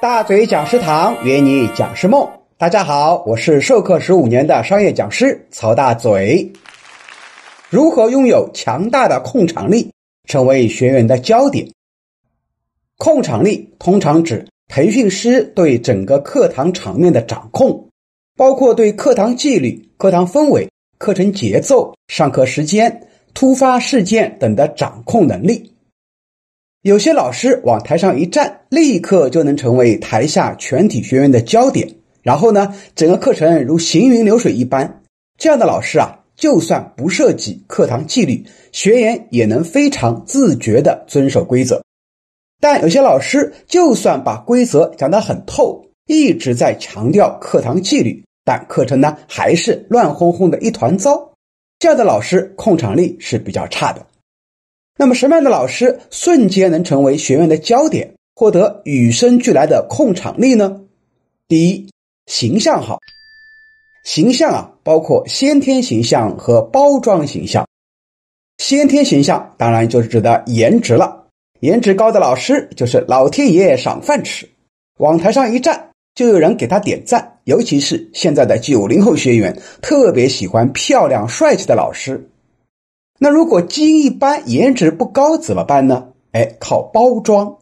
大嘴讲师堂约你讲师梦，大家好，我是授课十五年的商业讲师曹大嘴。如何拥有强大的控场力，成为学员的焦点？控场力通常指培训师对整个课堂场面的掌控，包括对课堂纪律、课堂氛围、课程节奏、上课时间、突发事件等的掌控能力。有些老师往台上一站，立刻就能成为台下全体学员的焦点，然后呢，整个课程如行云流水一般。这样的老师啊，就算不涉及课堂纪律，学员也能非常自觉地遵守规则。但有些老师就算把规则讲得很透，一直在强调课堂纪律，但课程呢还是乱哄哄的一团糟。这样的老师控场力是比较差的。那么，什么样的老师瞬间能成为学员的焦点，获得与生俱来的控场力呢？第一，形象好。形象啊，包括先天形象和包装形象。先天形象当然就是指的颜值了，颜值高的老师就是老天爷赏饭吃，往台上一站就有人给他点赞。尤其是现在的九零后学员，特别喜欢漂亮帅气的老师。那如果基因一般、颜值不高怎么办呢？哎，靠包装，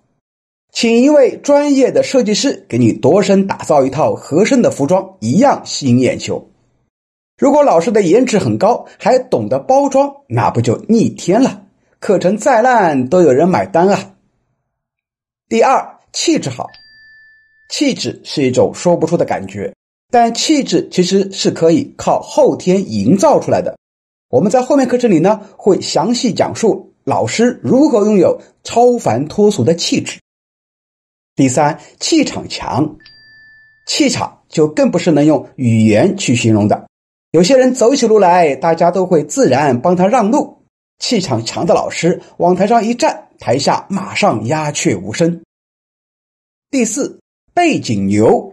请一位专业的设计师给你度身打造一套合身的服装，一样吸引眼球。如果老师的颜值很高，还懂得包装，那不就逆天了？课程再烂都有人买单啊！第二，气质好，气质是一种说不出的感觉，但气质其实是可以靠后天营造出来的。我们在后面课程里呢，会详细讲述老师如何拥有超凡脱俗的气质。第三，气场强，气场就更不是能用语言去形容的。有些人走起路来，大家都会自然帮他让路。气场强的老师往台上一站，台下马上鸦雀无声。第四，背景牛，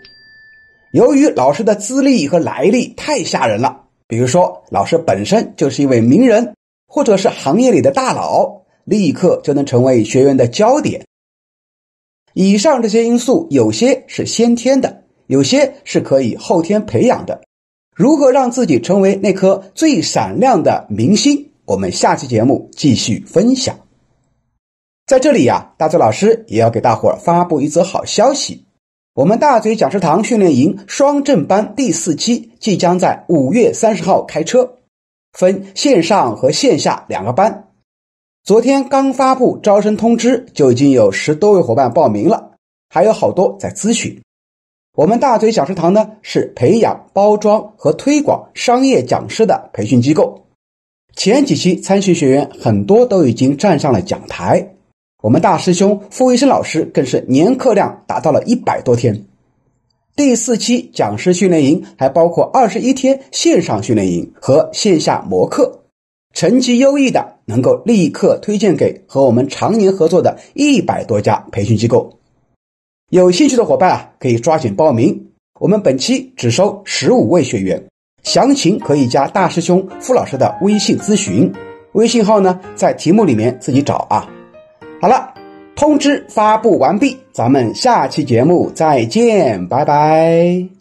由于老师的资历和来历太吓人了。比如说，老师本身就是一位名人，或者是行业里的大佬，立刻就能成为学员的焦点。以上这些因素，有些是先天的，有些是可以后天培养的。如何让自己成为那颗最闪亮的明星？我们下期节目继续分享。在这里呀，大嘴老师也要给大伙儿发布一则好消息。我们大嘴讲师堂训练营双证班第四期即将在五月三十号开车，分线上和线下两个班。昨天刚发布招生通知，就已经有十多位伙伴报名了，还有好多在咨询。我们大嘴讲师堂呢是培养、包装和推广商业讲师的培训机构，前几期参训学员很多都已经站上了讲台。我们大师兄傅医生老师更是年课量达到了一百多天。第四期讲师训练营还包括二十一天线上训练营和线下模课，成绩优异的能够立刻推荐给和我们常年合作的一百多家培训机构。有兴趣的伙伴啊，可以抓紧报名。我们本期只收十五位学员，详情可以加大师兄傅老师的微信咨询，微信号呢在题目里面自己找啊。好了，通知发布完毕，咱们下期节目再见，拜拜。